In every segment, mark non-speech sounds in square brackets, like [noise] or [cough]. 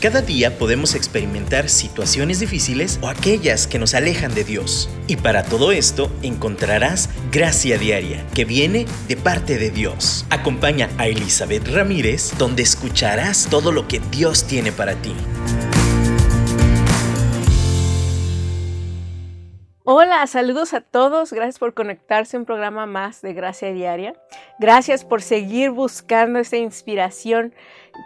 Cada día podemos experimentar situaciones difíciles o aquellas que nos alejan de Dios. Y para todo esto encontrarás gracia diaria que viene de parte de Dios. Acompaña a Elizabeth Ramírez donde escucharás todo lo que Dios tiene para ti. Hola, saludos a todos. Gracias por conectarse a un programa más de Gracia Diaria. Gracias por seguir buscando esa inspiración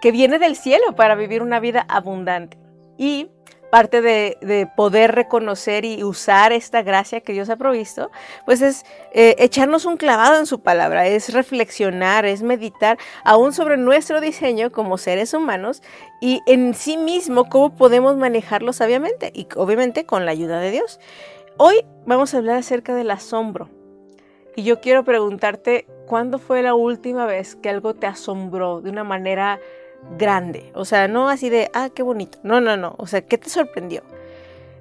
que viene del cielo para vivir una vida abundante. Y parte de, poder reconocer y usar esta gracia que Dios ha provisto, pues es eh, echarnos un clavado en su palabra, es reflexionar, es meditar aún sobre nuestro diseño como seres humanos y en sí mismo cómo podemos manejarlo sabiamente y obviamente con la ayuda de Dios. Hoy vamos a hablar acerca del asombro. Y yo quiero preguntarte, ¿cuándo fue la última vez que algo te asombró de una manera grande? O sea, no así de, ah, qué bonito. No, no, no. O sea, ¿qué te sorprendió?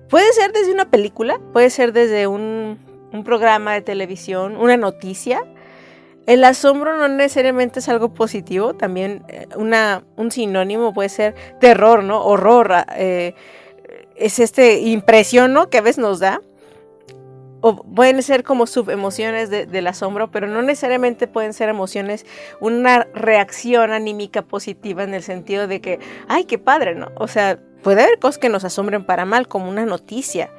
Puede ser desde una película, puede ser desde un, programa de televisión, una noticia. El asombro no necesariamente es algo positivo, también eh, una, un sinónimo puede ser terror, ¿no? Horror. Eh, es este impresión, ¿no? Que a veces nos da o pueden ser como subemociones del asombro, pero no necesariamente pueden ser emociones, una reacción anímica positiva en el sentido de que, ay, qué padre, ¿no? O sea, puede haber cosas que nos asombren para mal, como una noticia.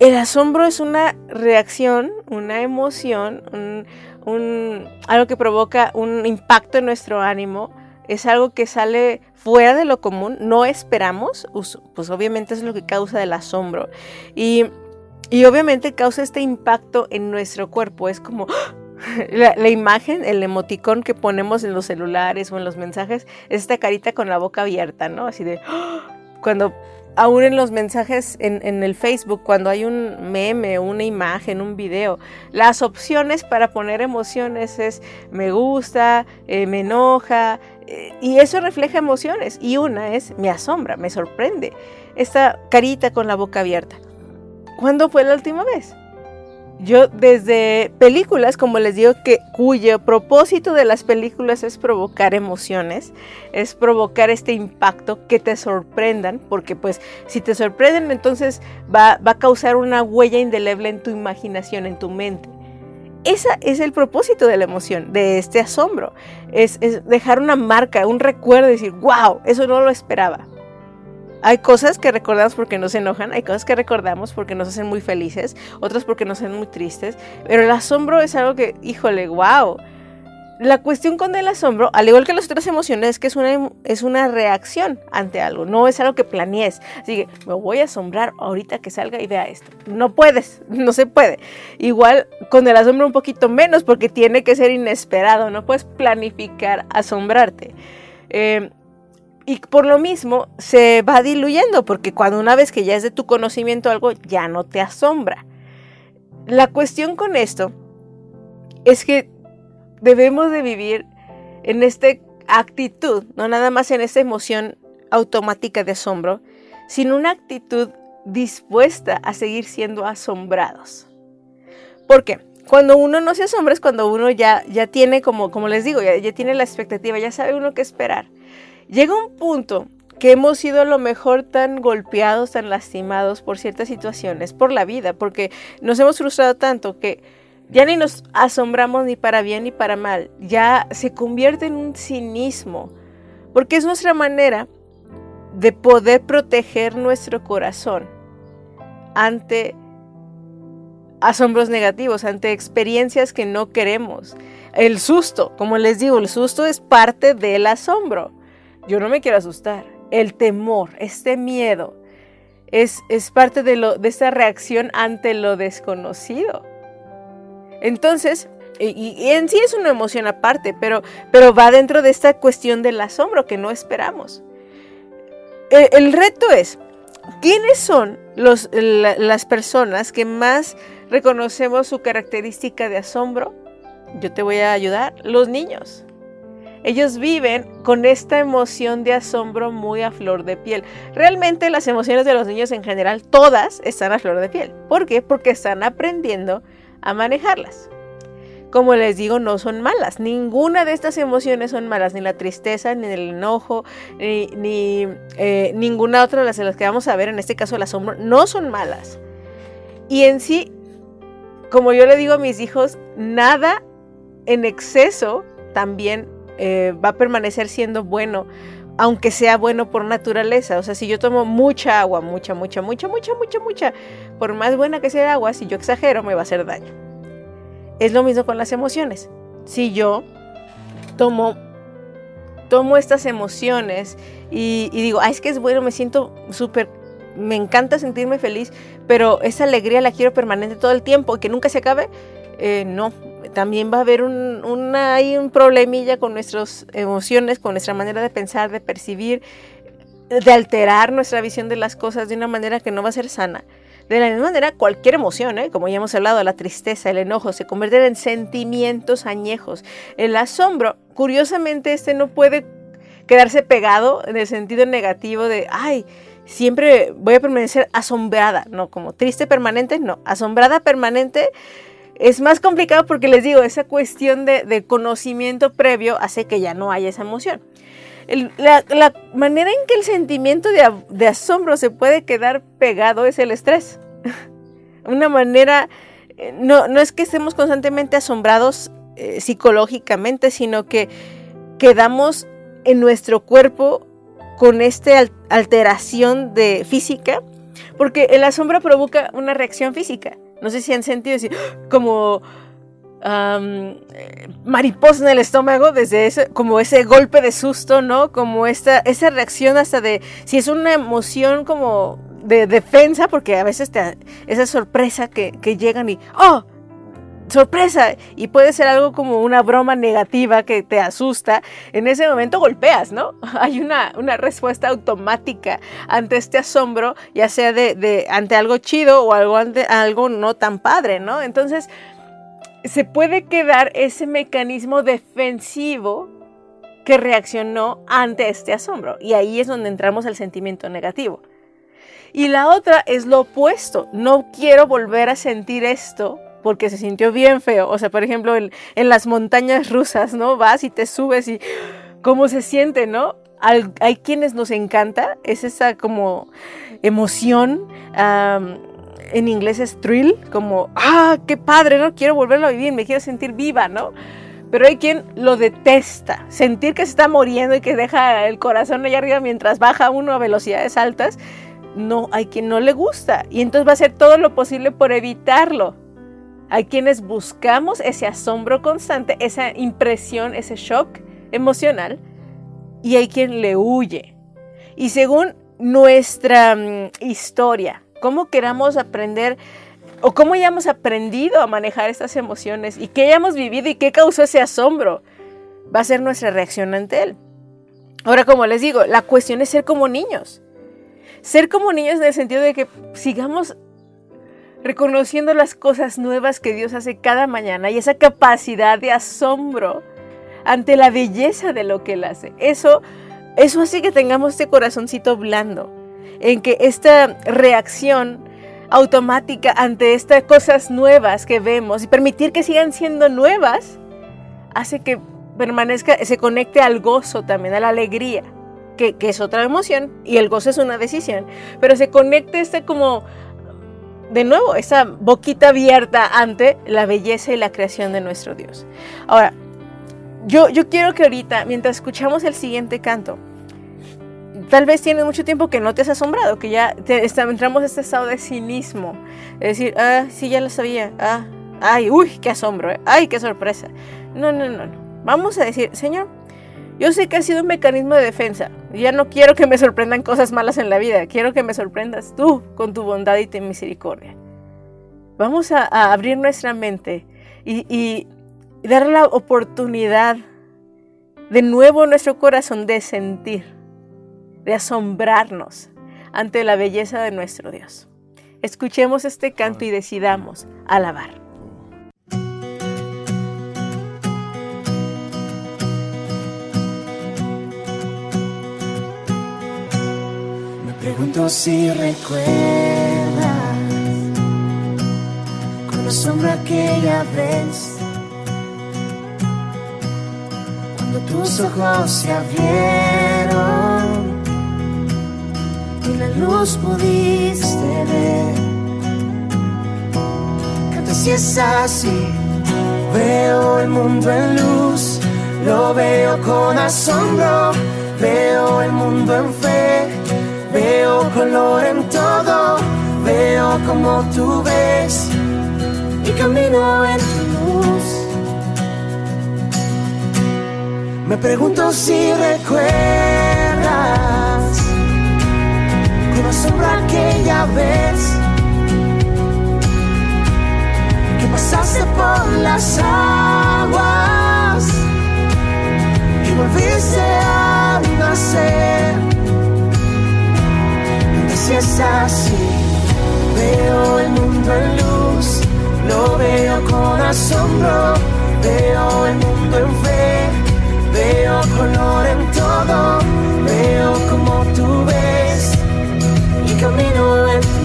El asombro es una reacción, una emoción, un, algo que provoca un impacto en nuestro ánimo, es algo que sale fuera de lo común, no esperamos, pues obviamente es lo que causa el asombro. Y y obviamente causa este impacto en nuestro cuerpo. Es como [gasps] la, imagen, el emoticón que ponemos en los celulares o en los mensajes, es esta carita con la boca abierta, ¿no? Así de [gasps] cuando aún en los mensajes en, el Facebook, cuando hay un meme, una imagen, un video, las opciones para poner emociones es me gusta, eh, me enoja, eh, y eso refleja emociones. Y una es me asombra, me sorprende. Esta carita con la boca abierta. ¿Cuándo fue la última vez? Yo desde películas, como les digo, que cuyo propósito de las películas es provocar emociones, es provocar este impacto, que te sorprendan, porque pues si te sorprenden entonces va, a causar una huella indeleble en tu imaginación, en tu mente. Ese es el propósito de la emoción, de este asombro, es, es dejar una marca, un recuerdo, decir, wow, eso no lo esperaba. Hay cosas que recordamos porque nos enojan, hay cosas que recordamos porque nos hacen muy felices, otras porque nos hacen muy tristes, pero el asombro es algo que, híjole, wow. La cuestión con el asombro, al igual que las otras emociones, es que es una, es una reacción ante algo, no es algo que planees. Así que me voy a asombrar ahorita que salga y vea esto. No puedes, [laughs] no se puede. Igual con el asombro un poquito menos porque tiene que ser inesperado, no puedes planificar asombrarte. Eh, y por lo mismo se va diluyendo, porque cuando una vez que ya es de tu conocimiento algo, ya no te asombra. La cuestión con esto es que debemos de vivir en esta actitud, no nada más en esta emoción automática de asombro, sino una actitud dispuesta a seguir siendo asombrados. ¿Por qué? Cuando uno no se asombra es cuando uno ya, ya tiene, como, como les digo, ya tiene la expectativa, ya sabe uno qué esperar. Llega un punto que hemos sido a lo mejor tan golpeados, tan lastimados por ciertas situaciones, por la vida, porque nos hemos frustrado tanto que ya ni nos asombramos ni para bien ni para mal, ya se convierte en un cinismo, porque es nuestra manera de poder proteger nuestro corazón ante asombros negativos, ante experiencias que no queremos. El susto, como les digo, el susto es parte del asombro. Yo no me quiero asustar. El temor, este miedo, es, es parte de, lo, de esta reacción ante lo desconocido. Entonces, y, en sí es una emoción aparte, pero, pero va dentro de esta cuestión del asombro que no esperamos. E, el, reto es, ¿quiénes son los, las personas que más reconocemos su característica de asombro? Yo te voy a ayudar, los niños. Ellos viven con esta emoción de asombro muy a flor de piel. Realmente las emociones de los niños en general, todas están a flor de piel. ¿Por qué? Porque están aprendiendo a manejarlas. como les digo, no son malas. Ninguna de estas emociones son malas, ni la tristeza, ni el enojo, ni, eh, ninguna otra de las, las que vamos a ver, en este caso el asombro, no son malas. Y en sí, como yo le digo a mis hijos, nada en exceso también eh, va a permanecer siendo bueno, aunque sea bueno por naturaleza. O sea, si yo tomo mucha agua, mucha, mucha, mucha, mucha, mucha, mucha, por más buena que sea el agua, si yo exagero, me va a hacer daño. Es lo mismo con las emociones. Si yo tomo, tomo estas emociones y, digo, ay, es que es bueno, me siento súper, me encanta sentirme feliz, pero esa alegría la quiero permanente todo el tiempo que nunca se acabe, eh, no. También va a haber un, una, hay un problemilla con nuestras emociones, con nuestra manera de pensar, de percibir, de alterar nuestra visión de las cosas de una manera que no va a ser sana. De la misma manera, cualquier emoción, ¿eh? como ya hemos hablado, la tristeza, el enojo, se convierten en sentimientos añejos. El asombro, curiosamente, este no puede quedarse pegado en el sentido negativo de, ay, siempre voy a permanecer asombrada, no como triste permanente, no, asombrada permanente es más complicado porque les digo, esa cuestión de, conocimiento previo hace que ya no haya esa emoción. la, manera en que el sentimiento de, asombro se puede quedar pegado es el estrés. [laughs] Una manera, eh, no, es que estemos constantemente asombrados eh, psicológicamente, sino que quedamos en nuestro cuerpo con esta alteración de física, porque el asombro provoca una reacción física. No sé si han sentido como mariposa en el estómago, desde ese, como ese golpe de susto, ¿no? Como esta, esa reacción hasta de, si es una emoción como de defensa, porque a veces te, esa sorpresa que, que llegan y, ¡oh! Sorpresa y puede ser algo como una broma negativa que te asusta, en ese momento golpeas, ¿no? [laughs] Hay una, una respuesta automática ante este asombro, ya sea de, ante algo chido o algo, algo no tan padre, ¿no? Entonces, se puede quedar ese mecanismo defensivo que reaccionó ante este asombro. Y ahí es donde entramos al sentimiento negativo. Y la otra es lo opuesto. No quiero volver a sentir esto porque se sintió bien feo. O sea, por ejemplo, en, las montañas rusas, ¿no? Vas y te subes y cómo se siente, ¿no? hay quienes nos encanta, es esa como emoción, en inglés es thrill, como, ah, qué padre, ¿no? Quiero volverlo a vivir, me quiero sentir viva, ¿no? Pero hay quien lo detesta, sentir que se está muriendo y que deja el corazón allá arriba mientras baja uno a velocidades altas, no, hay quien no le gusta y entonces va a hacer todo lo posible por evitarlo. Hay quienes buscamos ese asombro constante, esa impresión, ese shock emocional, y hay quien le huye. Y según nuestra mm, historia, cómo queramos aprender o cómo hayamos aprendido a manejar estas emociones y qué hayamos vivido y qué causó ese asombro, va a ser nuestra reacción ante él. Ahora, como les digo, la cuestión es ser como niños. Ser como niños en el sentido de que sigamos reconociendo las cosas nuevas que Dios hace cada mañana y esa capacidad de asombro ante la belleza de lo que Él hace. Eso, eso hace que tengamos este corazoncito blando, en que esta reacción automática ante estas cosas nuevas que vemos y permitir que sigan siendo nuevas, hace que permanezca, se conecte al gozo también, a la alegría. Que, que es otra emoción y el gozo es una decisión, pero se conecte este como de nuevo, esa boquita abierta ante la belleza y la creación de nuestro Dios. Ahora, yo, yo quiero que ahorita, mientras escuchamos el siguiente canto, tal vez tienes mucho tiempo que no te has asombrado, que ya entramos a este estado de cinismo. Es decir, ah, sí, ya lo sabía. Ah, ay, uy, qué asombro, eh, ay, qué sorpresa. No, no, no, no. Vamos a decir, Señor, yo sé que ha sido un mecanismo de defensa. Ya no quiero que me sorprendan cosas malas en la vida. Quiero que me sorprendas tú con tu bondad y tu misericordia. Vamos a, abrir nuestra mente y, y dar la oportunidad de nuevo nuestro corazón de sentir, de asombrarnos ante la belleza de nuestro Dios. Escuchemos este canto y decidamos alabar. Pregunto si recuerdas. Cuando sombra aquella vez tus ojos se abrieron y la luz pudiste ver. Canta si es así, veo el mundo en luz, lo veo con asombro, veo el mundo en fe, veo color en todo, veo como tú ves y camino en tu luz. Me pregunto si recuerdas con asombro aquella vez que pasaste por las aguas y volviste a nacer. Es así, veo el mundo en luz, lo veo con asombro, veo el mundo en fe. Veo color en todo, veo como tú ves y camino en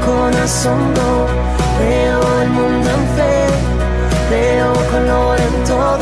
con asombro. Veo el mundo en fe, veo color en todo,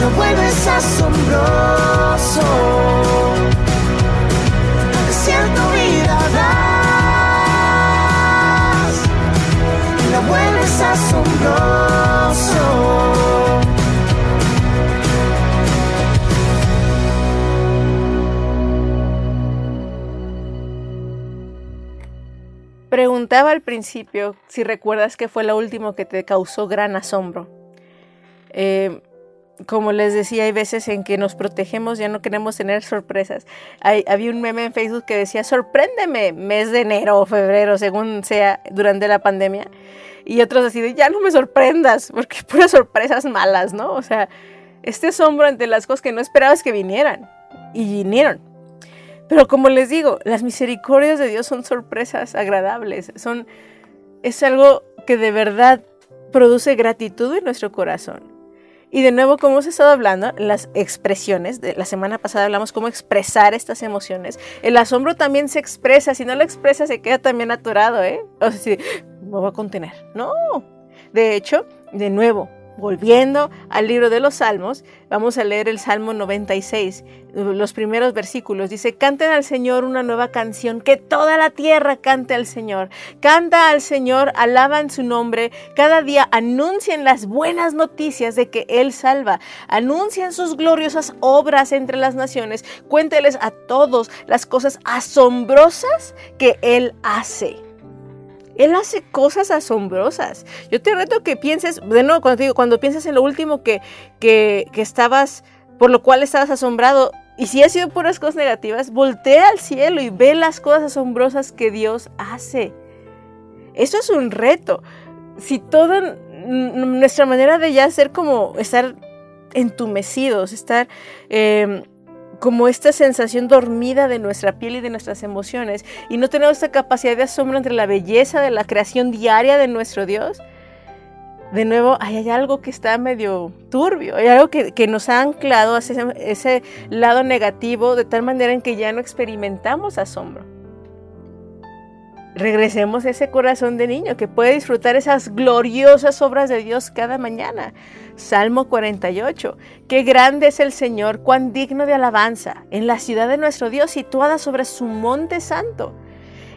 lo vuelves asombroso desierto vida das y la vuelves asombroso. Preguntaba al principio si recuerdas que fue lo último que te causó gran asombro. Eh, como les decía, hay veces en que nos protegemos, ya no queremos tener sorpresas. Hay, había un meme en Facebook que decía, sorpréndeme, mes de enero o febrero, según sea, durante la pandemia. Y otros así de, ya no me sorprendas, porque puras sorpresas malas, ¿no? O sea, este asombro ante las cosas que no esperabas que vinieran. Y vinieron. Pero como les digo, las misericordias de Dios son sorpresas agradables. Son, es algo que de verdad produce gratitud en nuestro corazón. Y de nuevo, como hemos estado hablando, las expresiones, de la semana pasada hablamos cómo expresar estas emociones. El asombro también se expresa, si no lo expresa se queda también atorado, ¿eh? O sea, si me voy a contener. No. De hecho, de nuevo, Volviendo al libro de los Salmos, vamos a leer el Salmo 96, los primeros versículos. Dice, canten al Señor una nueva canción, que toda la tierra cante al Señor. Canta al Señor, alaban su nombre. Cada día anuncien las buenas noticias de que Él salva. Anuncien sus gloriosas obras entre las naciones. Cuénteles a todos las cosas asombrosas que Él hace. Él hace cosas asombrosas. Yo te reto que pienses, de nuevo, cuando, digo, cuando piensas en lo último que, que, que estabas, por lo cual estabas asombrado, y si ha sido puras cosas negativas, voltea al cielo y ve las cosas asombrosas que Dios hace. Eso es un reto. Si toda nuestra manera de ya ser como estar entumecidos, estar eh, como esta sensación dormida de nuestra piel y de nuestras emociones y no tenemos esta capacidad de asombro entre la belleza de la creación diaria de nuestro Dios, de nuevo hay, algo que está medio turbio, hay algo que, nos ha anclado a ese, ese lado negativo de tal manera en que ya no experimentamos asombro. Regresemos a ese corazón de niño que puede disfrutar esas gloriosas obras de Dios cada mañana. Salmo 48. Qué grande es el Señor, cuán digno de alabanza, en la ciudad de nuestro Dios situada sobre su monte santo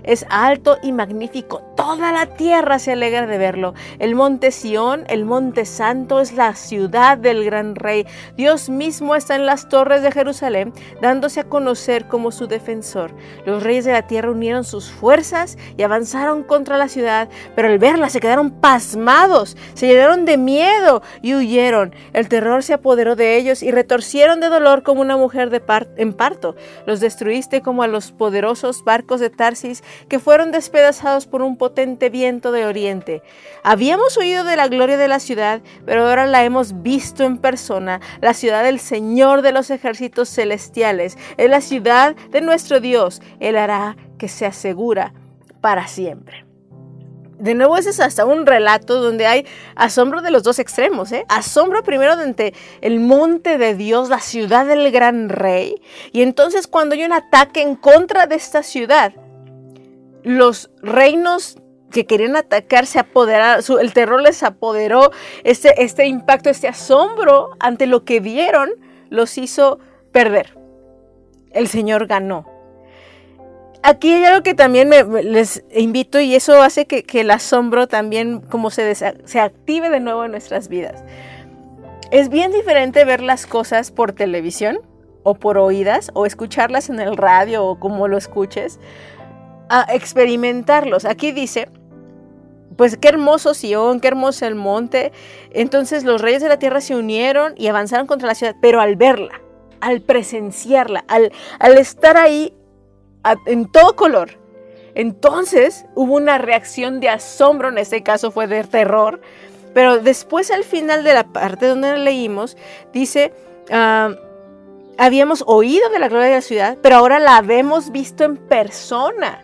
es alto y magnífico. Toda la tierra se alegra de verlo. El monte Sión, el monte santo, es la ciudad del gran rey. Dios mismo está en las torres de Jerusalén, dándose a conocer como su defensor. Los reyes de la tierra unieron sus fuerzas y avanzaron contra la ciudad, pero al verla se quedaron pasmados, se llenaron de miedo y huyeron. El terror se apoderó de ellos y retorcieron de dolor como una mujer de en parto. Los destruiste como a los poderosos barcos de Tarsis que fueron despedazados por un potente viento de oriente. Habíamos oído de la gloria de la ciudad, pero ahora la hemos visto en persona, la ciudad del Señor de los ejércitos celestiales, es la ciudad de nuestro Dios. Él hará que se asegura para siempre. De nuevo, ese es hasta un relato donde hay asombro de los dos extremos. ¿eh? Asombro primero ante el monte de Dios, la ciudad del gran rey. Y entonces cuando hay un ataque en contra de esta ciudad, los reinos que querían atacar se apoderaron, el terror les apoderó, este, este impacto, este asombro ante lo que vieron los hizo perder. El Señor ganó. Aquí hay algo que también les invito y eso hace que, el asombro también como se, se active de nuevo en nuestras vidas. Es bien diferente ver las cosas por televisión o por oídas o escucharlas en el radio o como lo escuches a experimentarlos. Aquí dice, pues qué hermoso Sion, qué hermoso el monte. Entonces los reyes de la tierra se unieron y avanzaron contra la ciudad, pero al verla, al presenciarla, al, al estar ahí en todo color, entonces hubo una reacción de asombro, en este caso fue de terror, pero después al final de la parte donde leímos, dice... Ah, habíamos oído de la gloria de la ciudad, pero ahora la habemos visto en persona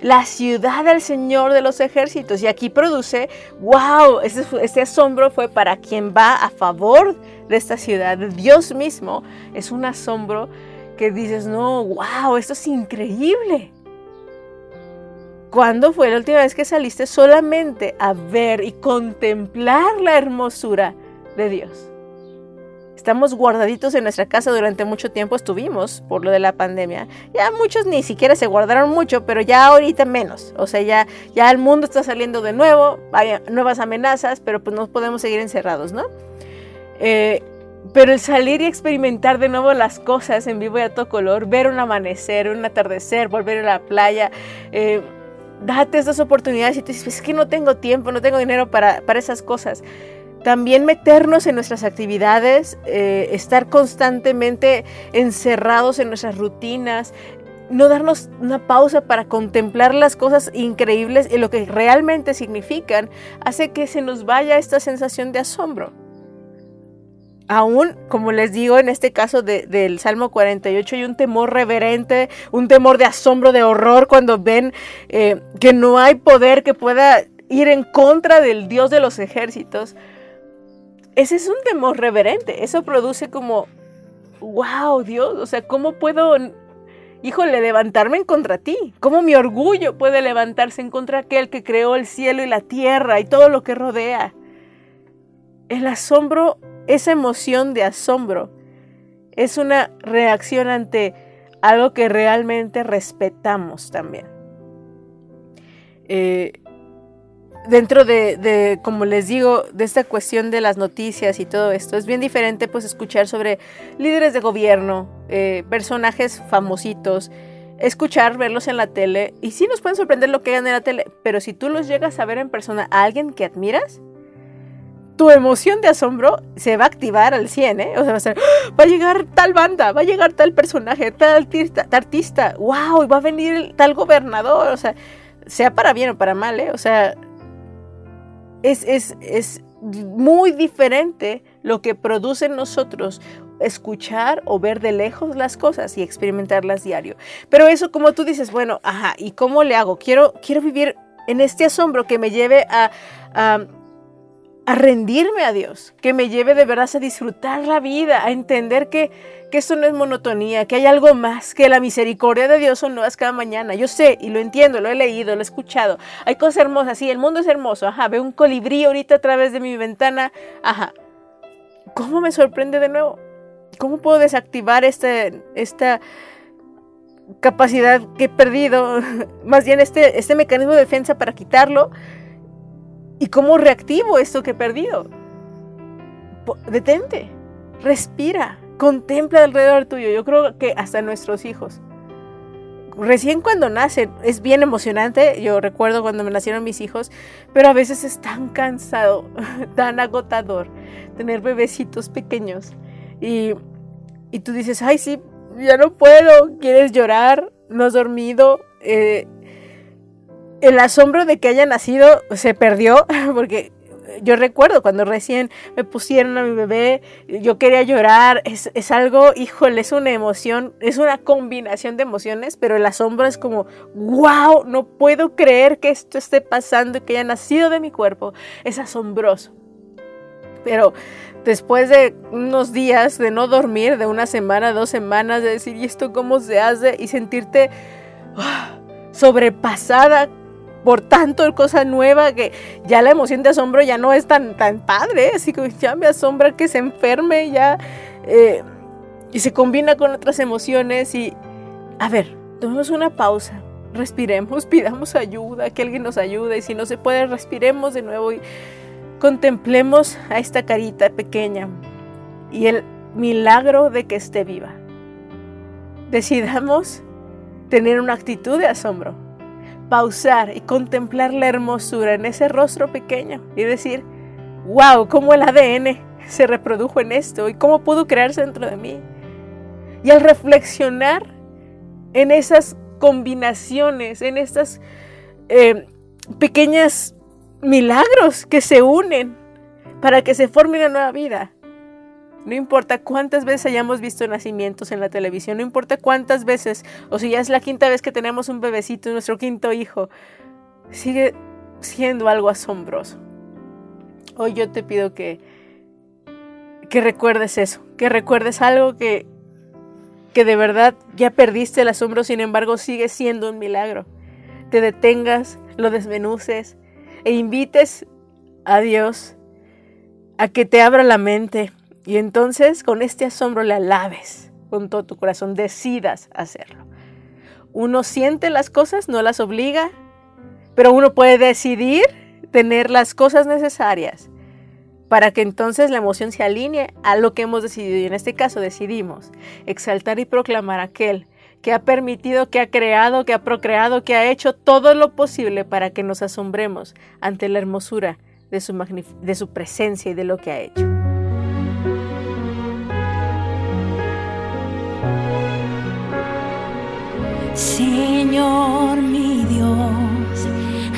la ciudad del Señor de los ejércitos. Y aquí produce, wow, este, asombro fue para quien va a favor de esta ciudad. Dios mismo es un asombro que dices, no, wow, esto es increíble. ¿Cuándo fue la última vez que saliste solamente a ver y contemplar la hermosura de Dios? Estamos guardaditos en nuestra casa durante mucho tiempo, estuvimos por lo de la pandemia. Ya muchos ni siquiera se guardaron mucho, pero ya ahorita menos. O sea, ya, ya el mundo está saliendo de nuevo, hay nuevas amenazas, pero pues no podemos seguir encerrados, ¿no? Eh, pero el salir y experimentar de nuevo las cosas en vivo y a todo color, ver un amanecer, un atardecer, volver a la playa, eh, date esas oportunidades y tú dices, es que no tengo tiempo, no tengo dinero para, para esas cosas. También meternos en nuestras actividades, eh, estar constantemente encerrados en nuestras rutinas, no darnos una pausa para contemplar las cosas increíbles y lo que realmente significan, hace que se nos vaya esta sensación de asombro. Aún, como les digo, en este caso del Salmo 48 hay un temor reverente, un temor de asombro, de horror cuando ven eh, que no hay poder que pueda ir en contra del Dios de los ejércitos ese es un temor reverente. Eso produce como, wow, Dios, o sea, ¿cómo puedo, híjole, levantarme en contra ti? ¿Cómo mi orgullo puede levantarse en contra aquel que creó el cielo y la tierra y todo lo que rodea? el asombro, esa emoción de asombro, es una reacción ante algo que realmente respetamos también. Eh, dentro de, como les digo, de esta cuestión de las noticias y todo esto, es bien diferente pues escuchar sobre líderes de gobierno, eh, personajes famositos, escuchar, verlos en la tele, y sí nos pueden sorprender lo que hagan en la tele, pero si tú los llegas a ver en persona a alguien que admiras, tu emoción de asombro se va a activar al 100, ¿eh? O sea, va a ser, ¡Ah! va a llegar tal banda, va a llegar tal personaje, tal artista, tal artista, wow, va a venir tal gobernador, o sea, sea para bien o para mal, ¿eh? O sea, es, es, es muy diferente lo que produce en nosotros escuchar o ver de lejos las cosas y experimentarlas diario. Pero eso como tú dices, bueno, ajá, ¿y cómo le hago? Quiero, quiero vivir en este asombro que me lleve a, a, a rendirme a Dios, que me lleve de verdad a disfrutar la vida, a entender que, que esto no es monotonía, que hay algo más, que la misericordia de Dios son nuevas cada mañana. Yo sé y lo entiendo, lo he leído, lo he escuchado. Hay cosas hermosas, sí, el mundo es hermoso, ajá, veo un colibrí ahorita a través de mi ventana, ajá. ¿Cómo me sorprende de nuevo? ¿Cómo puedo desactivar este, esta capacidad que he perdido? [laughs] Más bien este, este mecanismo de defensa para quitarlo ¿Y cómo reactivo esto que he perdido? Detente, respira, contempla alrededor tuyo. Yo creo que hasta nuestros hijos. Recién cuando nacen es bien emocionante. Yo recuerdo cuando me nacieron mis hijos, pero a veces es tan cansado, [laughs] tan agotador tener bebecitos pequeños. Y, y tú dices, ay, sí, ya no puedo, quieres llorar, no has dormido. Eh, el asombro de que haya nacido se perdió, [laughs] porque yo recuerdo cuando recién me pusieron a mi bebé, yo quería llorar, es, es, algo, híjole, es una emoción, es una combinación de emociones, pero el asombro es como, wow, no puedo creer que esto esté pasando que haya nacido de mi cuerpo, es asombroso. Pero después de unos días de no dormir, de una semana, dos semanas, de decir, ¿y esto cómo se hace? Y sentirte... Ah, sobrepasada por tanto [laughs] cosa nueva que ya la emoción de asombro ya no es tan, tan padre, así que ya me asombra que se enferme ya eh, y se combina con otras emociones y a ver, tomemos una pausa, respiremos, [laughs] pidamos ayuda, que alguien nos ayude y si no se puede, respiremos de nuevo y contemplemos a esta carita pequeña y el milagro de que esté viva. Decidamos tener una actitud de asombro pausar y contemplar la hermosura en ese rostro pequeño y decir, wow, cómo el ADN se reprodujo en esto y cómo pudo crearse dentro de mí. Y al reflexionar en esas combinaciones, en estas eh, pequeñas milagros que se unen para que se forme una nueva vida, no importa cuántas veces hayamos visto nacimientos en la televisión, no importa cuántas veces, o si ya es la quinta vez que tenemos un bebecito, nuestro quinto hijo, sigue siendo algo asombroso. Hoy yo te pido que, que recuerdes eso, que recuerdes algo que, que de verdad ya perdiste el asombro, sin embargo sigue siendo un milagro. Te detengas, lo desmenuces e invites a Dios a que te abra la mente, y entonces con este asombro le alabes con todo tu corazón, decidas hacerlo. Uno siente las cosas, no las obliga, pero uno puede decidir tener las cosas necesarias para que entonces la emoción se alinee a lo que hemos decidido. Y en este caso decidimos exaltar y proclamar a aquel que ha permitido, que ha creado, que ha procreado, que ha hecho todo lo posible para que nos asombremos ante la hermosura de su, de su presencia y de lo que ha hecho. Señor mi Dios,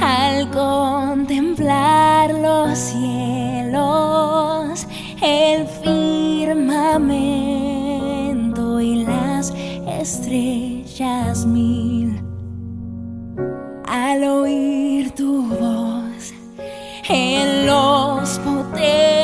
al contemplar los cielos, el firmamento y las estrellas mil, al oír tu voz en los potentes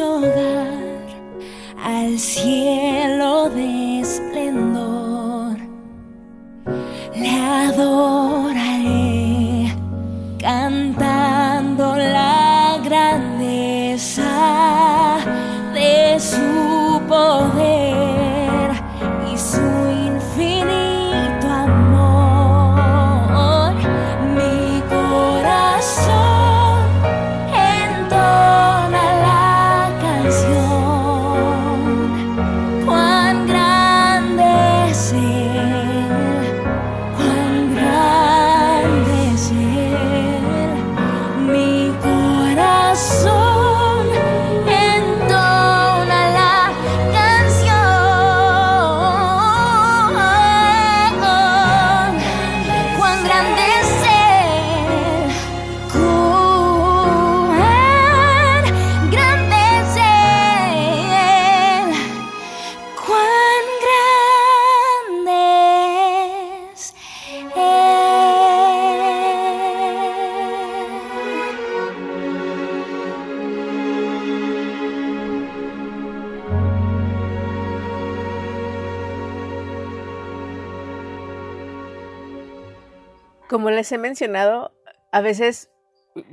hogar al cielo de como les he mencionado, a veces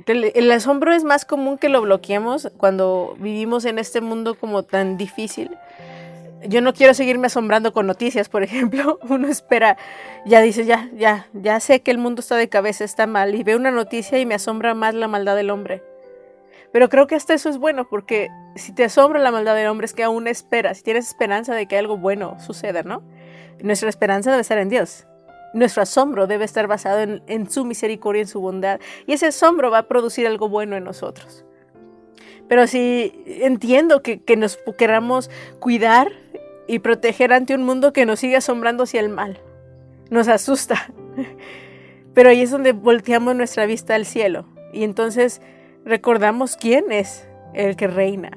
el, asombro es más común que lo bloqueemos cuando vivimos en este mundo como tan difícil. Yo no quiero seguirme asombrando con noticias, por ejemplo. [laughs] Uno espera, ya dice, ya, ya, ya sé que el mundo está de cabeza, está mal, y veo una noticia y me asombra más la maldad del hombre. Pero creo que hasta eso es bueno, porque si te asombra la maldad del hombre es que aún esperas, si tienes esperanza de que algo bueno suceda, ¿no? Nuestra esperanza debe estar en Dios. Nuestro asombro debe estar basado en, su misericordia, en su bondad. Y ese asombro va a producir algo bueno en nosotros. Pero si entiendo que, nos queramos cuidar y proteger ante un mundo que nos sigue asombrando hacia el mal, nos asusta. [laughs] Pero ahí es donde volteamos nuestra vista al cielo. Y entonces recordamos quién es el que reina.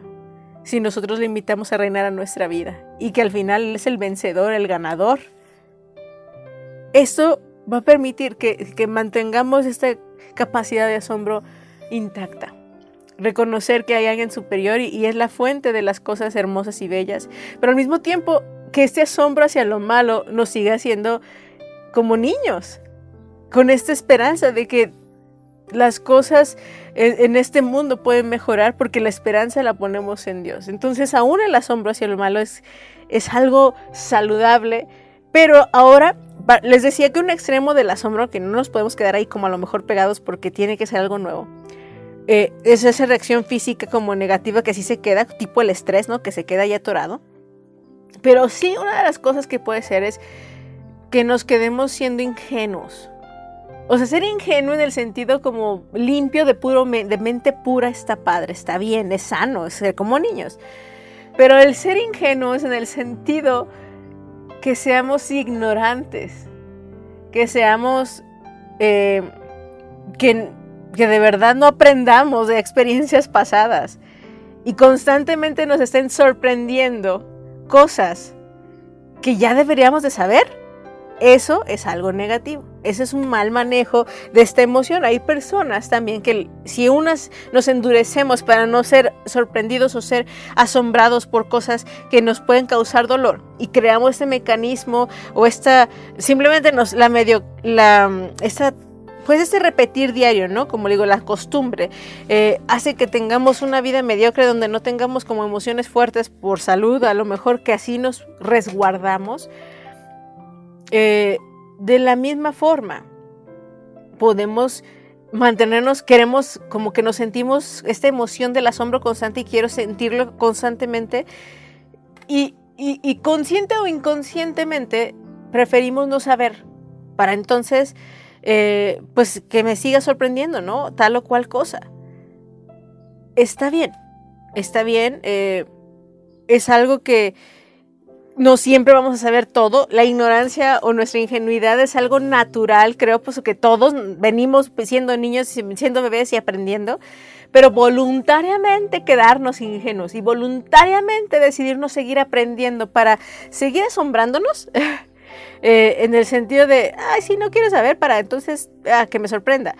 Si nosotros le invitamos a reinar a nuestra vida. Y que al final es el vencedor, el ganador esto va a permitir que, mantengamos esta capacidad de asombro intacta. Reconocer que hay alguien superior y, es la fuente de las cosas hermosas y bellas, pero al mismo tiempo que este asombro hacia lo malo nos siga haciendo como niños, con esta esperanza de que las cosas en, este mundo pueden mejorar porque la esperanza la ponemos en Dios. Entonces, aún el asombro hacia lo malo es, es algo saludable, pero ahora les decía que un extremo del asombro, que no nos podemos quedar ahí como a lo mejor pegados porque tiene que ser algo nuevo, eh, es esa reacción física como negativa que sí se queda, tipo el estrés, ¿no? Que se queda ahí atorado. Pero sí, una de las cosas que puede ser es que nos quedemos siendo ingenuos. O sea, ser ingenuo en el sentido como limpio de, puro, de mente pura está padre, está bien, es sano, es como niños. Pero el ser ingenuo es en el sentido que seamos ignorantes, que seamos, eh, que, que de verdad no aprendamos de experiencias pasadas y constantemente nos estén sorprendiendo cosas que ya deberíamos de saber eso es algo negativo. Ese es un mal manejo de esta emoción. Hay personas también que si unas nos endurecemos para no ser sorprendidos o ser asombrados por cosas que nos pueden causar dolor y creamos este mecanismo o esta simplemente nos la medio la esta pues este repetir diario, ¿no? Como digo, la costumbre eh, hace que tengamos una vida mediocre donde no tengamos como emociones fuertes por salud, a lo mejor que así nos resguardamos. Eh, de la misma forma, podemos mantenernos, queremos como que nos sentimos esta emoción del asombro constante y quiero sentirlo constantemente y, y consciente o inconscientemente preferimos no saber para entonces eh, pues que me siga sorprendiendo, ¿no? Tal o cual cosa. Está bien, está bien, eh, es algo que no siempre vamos a saber todo. La ignorancia o nuestra ingenuidad es algo natural, creo, pues que todos venimos siendo niños, siendo bebés y aprendiendo, pero voluntariamente quedarnos ingenuos y voluntariamente decidirnos seguir aprendiendo para seguir asombrándonos. [laughs] Eh, en el sentido de, ay, sí, no quiero saber para entonces ah, que me sorprenda.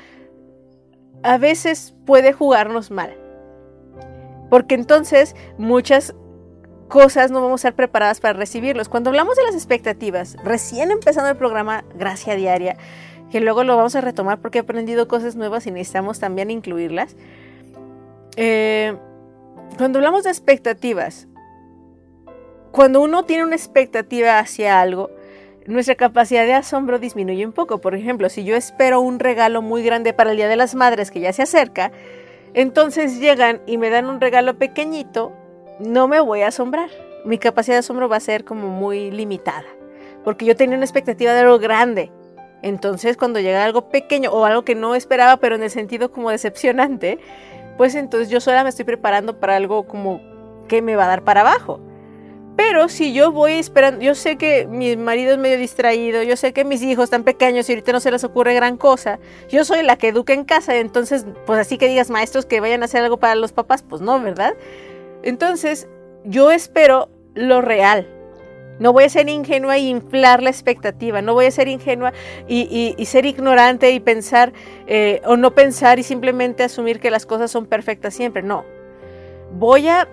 A veces puede jugarnos mal. Porque entonces muchas cosas no vamos a estar preparadas para recibirlos. Cuando hablamos de las expectativas, recién empezando el programa Gracia Diaria, que luego lo vamos a retomar porque he aprendido cosas nuevas y necesitamos también incluirlas. Eh, cuando hablamos de expectativas, cuando uno tiene una expectativa hacia algo, nuestra capacidad de asombro disminuye un poco. Por ejemplo, si yo espero un regalo muy grande para el Día de las Madres que ya se acerca, entonces llegan y me dan un regalo pequeñito, no me voy a asombrar. Mi capacidad de asombro va a ser como muy limitada, porque yo tenía una expectativa de algo grande. Entonces, cuando llega algo pequeño o algo que no esperaba, pero en el sentido como decepcionante, pues entonces yo sola me estoy preparando para algo como que me va a dar para abajo. Pero si yo voy esperando, yo sé que mi marido es medio distraído, yo sé que mis hijos están pequeños y ahorita no se les ocurre gran cosa, yo soy la que educa en casa, entonces, pues así que digas maestros que vayan a hacer algo para los papás, pues no, ¿verdad? Entonces, yo espero lo real. No voy a ser ingenua e inflar la expectativa, no voy a ser ingenua y, ser ignorante y pensar eh, o no pensar y simplemente asumir que las cosas son perfectas siempre, no. Voy a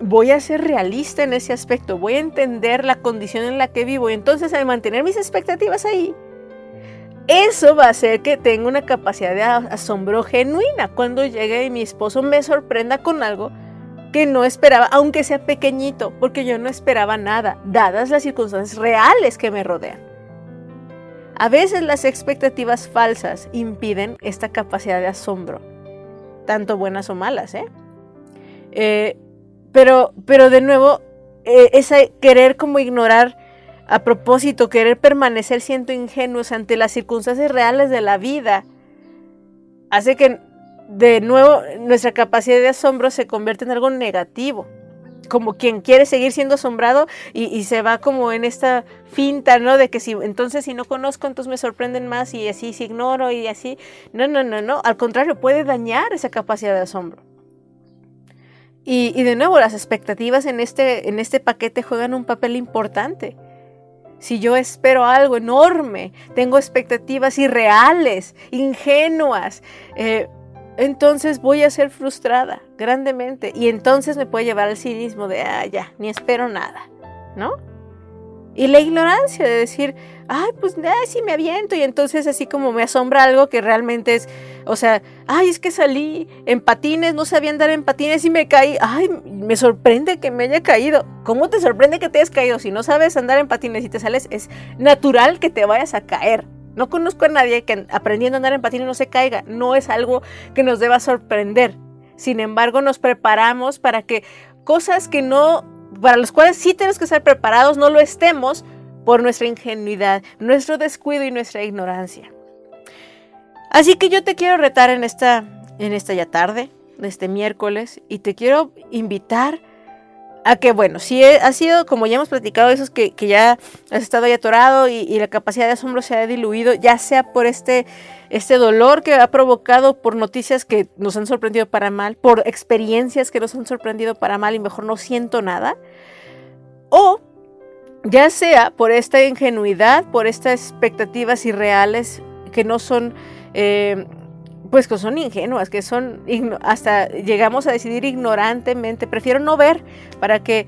voy a ser realista en ese aspecto, voy a entender la condición en la que vivo y entonces al mantener mis expectativas ahí, eso va a hacer que tenga una capacidad de asombro genuina cuando llegue y mi esposo me sorprenda con algo que no esperaba, aunque sea pequeñito, porque yo no esperaba nada, dadas las circunstancias reales que me rodean. A veces las expectativas falsas impiden esta capacidad de asombro, tanto buenas o malas, ¿eh? eh pero, pero de nuevo, eh, ese querer como ignorar a propósito, querer permanecer siendo ingenuos ante las circunstancias reales de la vida, hace que de nuevo nuestra capacidad de asombro se convierte en algo negativo. Como quien quiere seguir siendo asombrado y, se va como en esta finta, ¿no? De que si entonces si no conozco, entonces me sorprenden más y así si ignoro y así. No, no, no, no. Al contrario, puede dañar esa capacidad de asombro. Y, de nuevo, las expectativas en este, en este paquete juegan un papel importante. Si yo espero algo enorme, tengo expectativas irreales, ingenuas, eh, entonces voy a ser frustrada grandemente y entonces me puede llevar al cinismo de, ah, ya, ni espero nada, ¿no? Y la ignorancia de decir, ay, pues ay, sí me aviento. Y entonces así como me asombra algo que realmente es, o sea, ay, es que salí en patines, no sabía andar en patines y me caí. Ay, me sorprende que me haya caído. ¿Cómo te sorprende que te hayas caído? Si no sabes andar en patines y te sales, es natural que te vayas a caer. No conozco a nadie que aprendiendo a andar en patines no se caiga. No es algo que nos deba sorprender. Sin embargo, nos preparamos para que cosas que no para los cuales sí tenemos que estar preparados, no lo estemos por nuestra ingenuidad, nuestro descuido y nuestra ignorancia. Así que yo te quiero retar en esta, en esta ya tarde, este miércoles, y te quiero invitar a que, bueno, si ha sido, como ya hemos platicado, esos que, que ya has estado ahí atorado y, y, la capacidad de asombro se ha diluido, ya sea por este, este dolor que ha provocado por noticias que nos han sorprendido para mal, por experiencias que nos han sorprendido para mal y mejor no siento nada, o ya sea por esta ingenuidad, por estas expectativas irreales que no son... Eh, pues que son ingenuas, que son hasta llegamos a decidir ignorantemente, prefiero no ver para que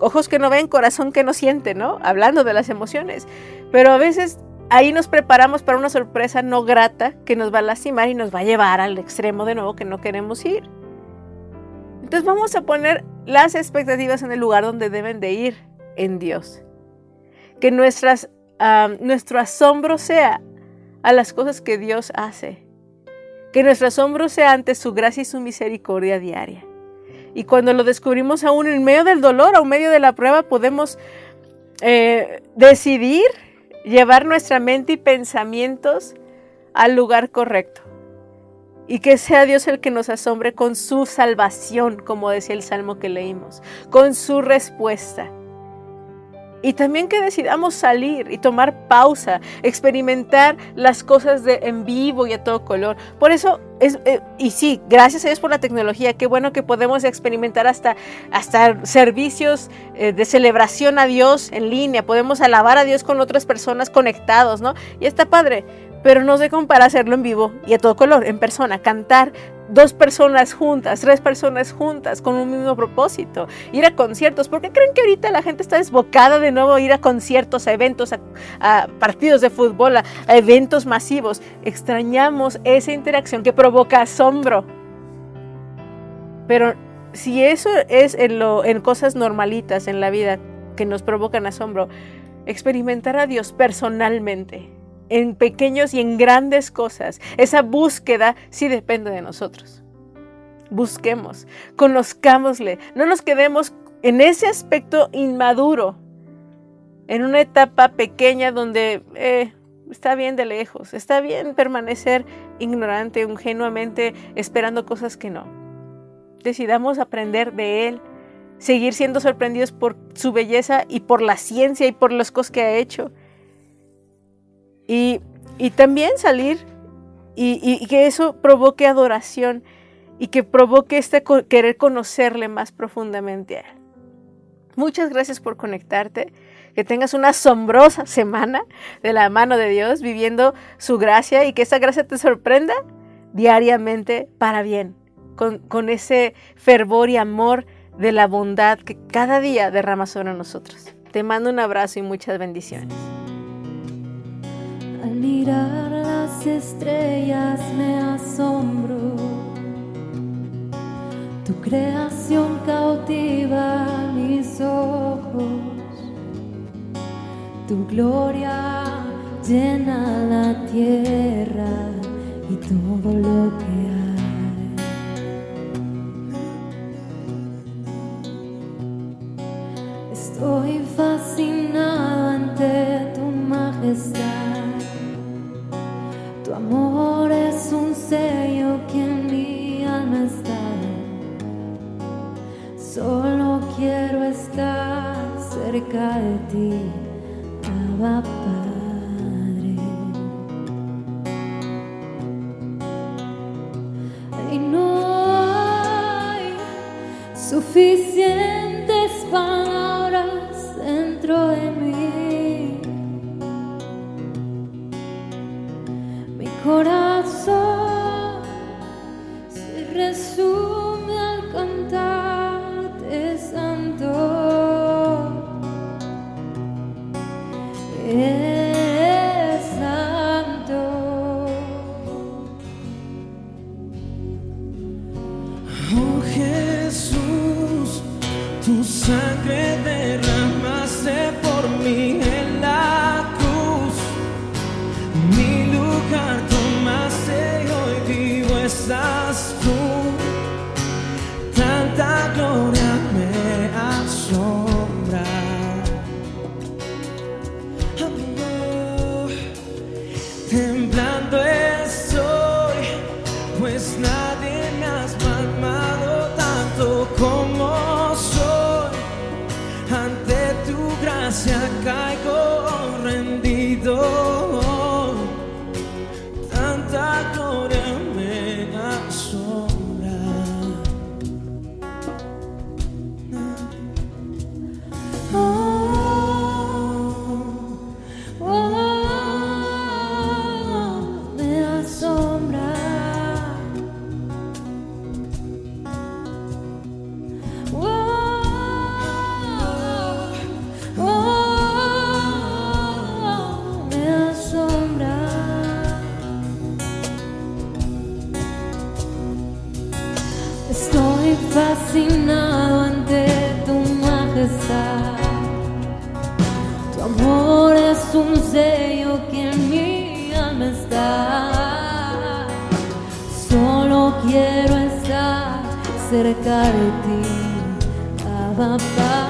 ojos que no ven, corazón que no siente, ¿no? Hablando de las emociones. Pero a veces ahí nos preparamos para una sorpresa no grata que nos va a lastimar y nos va a llevar al extremo de nuevo que no queremos ir. Entonces vamos a poner las expectativas en el lugar donde deben de ir, en Dios. Que nuestras, nuestro asombro sea a las cosas que Dios hace. Que nuestro asombro sea ante su gracia y su misericordia diaria. Y cuando lo descubrimos aún en medio del dolor, aún en medio de la prueba, podemos eh, decidir llevar nuestra mente y pensamientos al lugar correcto. Y que sea Dios el que nos asombre con su salvación, como decía el salmo que leímos, con su respuesta. Y también que decidamos salir y tomar pausa, experimentar las cosas de, en vivo y a todo color. Por eso, es, eh, y sí, gracias a Dios por la tecnología, qué bueno que podemos experimentar hasta, hasta servicios eh, de celebración a Dios en línea, podemos alabar a Dios con otras personas conectados, ¿no? Y está padre, pero no sé cómo para hacerlo en vivo y a todo color, en persona, cantar dos personas juntas, tres personas juntas con un mismo propósito, ir a conciertos. ¿Por qué creen que ahorita la gente está desbocada de nuevo a ir a conciertos, a eventos, a, partidos de fútbol, a, eventos masivos? Extrañamos esa interacción que provoca asombro. Pero si eso es en, lo, en cosas normalitas en la vida que nos provocan asombro, experimentar a Dios personalmente en pequeños y en grandes cosas. Esa búsqueda sí depende de nosotros. Busquemos, conozcámosle, no nos quedemos en ese aspecto inmaduro, en una etapa pequeña donde eh, está bien de lejos, está bien permanecer ignorante, ingenuamente esperando cosas que no. Decidamos aprender de Él, seguir siendo sorprendidos por su belleza y por la ciencia y por las cosas que ha hecho y, también salir y, que eso provoque adoración y que provoque este querer conocerle más profundamente a Él. Muchas gracias por conectarte. Que tengas una asombrosa semana de la mano de Dios, viviendo su gracia y que esa gracia te sorprenda diariamente para bien, con, con ese fervor y amor de la bondad que cada día derrama sobre nosotros. Te mando un abrazo y muchas bendiciones. Al mirar las estrellas me asombro. Tu creación cautiva mis ojos. Tu gloria llena la tierra y todo lo que hay. Cerca de ti, Abba Padre. Y no hay suficientes palabras dentro de mí. corazón un sello que en mi alma está. Solo quiero estar cerca de ti, papá.